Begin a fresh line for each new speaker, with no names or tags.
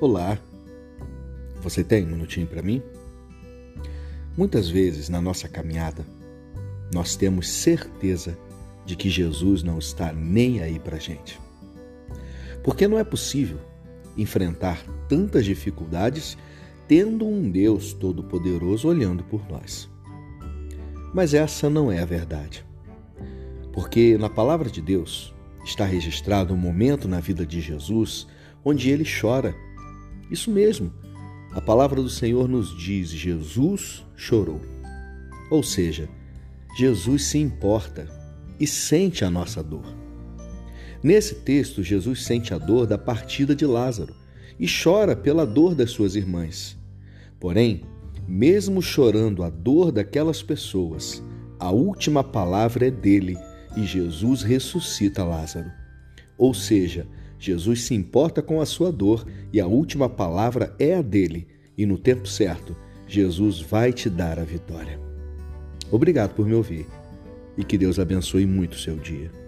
Olá, você tem um minutinho para mim? Muitas vezes na nossa caminhada, nós temos certeza de que Jesus não está nem aí para gente. Porque não é possível enfrentar tantas dificuldades tendo um Deus Todo-Poderoso olhando por nós. Mas essa não é a verdade. Porque na palavra de Deus está registrado um momento na vida de Jesus onde ele chora isso mesmo. A palavra do Senhor nos diz: Jesus chorou. Ou seja, Jesus se importa e sente a nossa dor. Nesse texto, Jesus sente a dor da partida de Lázaro e chora pela dor das suas irmãs. Porém, mesmo chorando a dor daquelas pessoas, a última palavra é dele e Jesus ressuscita Lázaro. Ou seja, Jesus se importa com a sua dor e a última palavra é a dele, e no tempo certo, Jesus vai te dar a vitória. Obrigado por me ouvir e que Deus abençoe muito o seu dia.